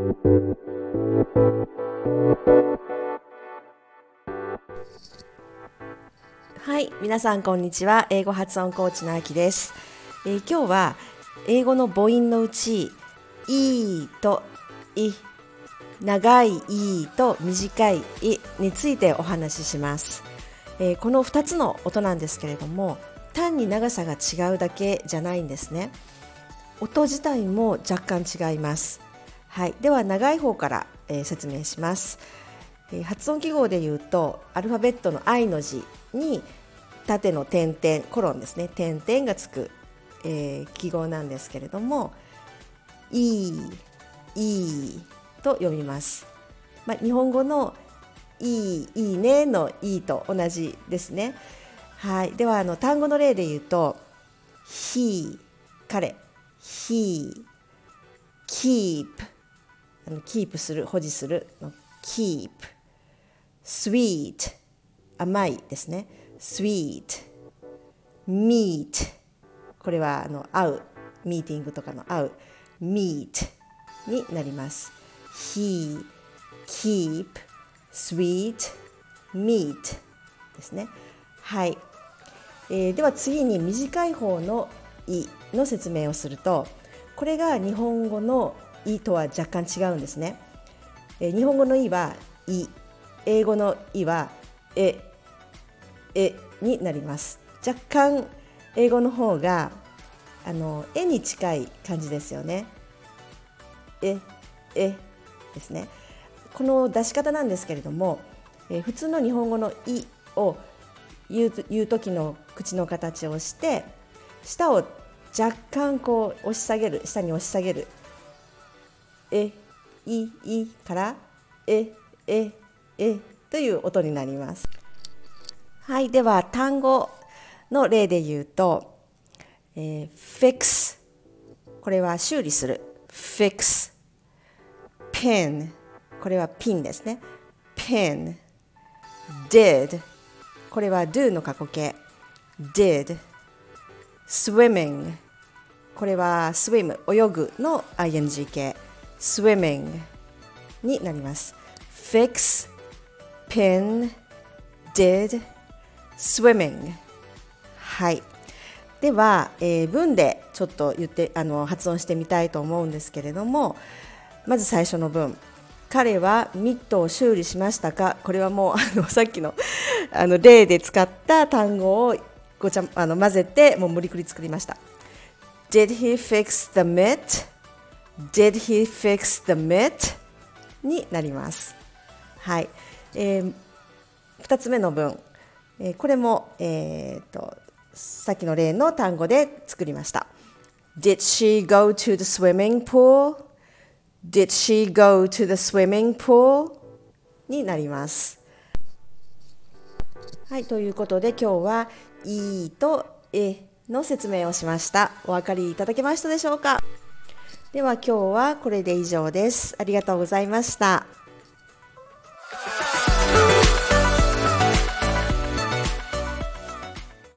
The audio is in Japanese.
はい皆さんこんにちは。英語発音コーチのあきです、えー、今日は英語の母音のうち「い」と「い」長い「い」と短い「い」についてお話しします、えー、この2つの音なんですけれども単に長さが違うだけじゃないんですね。音自体も若干違います。はい、では長い方から、えー、説明します、えー、発音記号で言うとアルファベットの I の字に縦の点々コロンですね。点々がつく、えー、記号なんですけれども「いい」「いい」と読みます、まあ、日本語の「いい」「いいね」の「いい」と同じですね。はい、ではあの単語の例で言うと「he」彼「he」「keep」あのキープする保持するの keep sweet 甘いですね。sweet meet これはあの会うミーティングとかの会う meet になります。he keep sweet meet ですね。はい、えー、では次に短い方の「い」の説明をするとこれが日本語の「い」とは若干違うんですね、えー、日本語の「い」は「い」英語の「い」は「え」「え」になります若干英語の方があの絵に近い感じですよね。え、えですね。この出し方なんですけれども、えー、普通の日本語の「い」を言う言う時の口の形をして舌を若干こう押し下げる下に押し下げる「え」「い」「い」から「え」「え」「え」という音になります。はい、では単語の例で言うと、えー、fix これは修理する。fix pin これはピンですね。pin did これは do の過去形。did swimming これは swim 泳ぐの ing 形。Swimming になります。Fix pin did swimming. はい。では、えー、文でちょっと言ってあの発音してみたいと思うんですけれどもまず最初の文。彼はミットを修理しましたか？これはもうあのさっきのあの例で使った単語をごちゃあの混ぜてもう無理くり作りました。Did he fix the mitt? Did he fix the mitt? になりますはい、えー、2つ目の文、えー、これも、えーと、さっきの例の単語で作りました Did she go to the swimming pool? Did she go to the swimming pool? になります。はい、ということで今日は「いい」と「え」の説明をしました。お分かりいただけましたでしょうか？では今日はこれで以上です。ありがとうございました。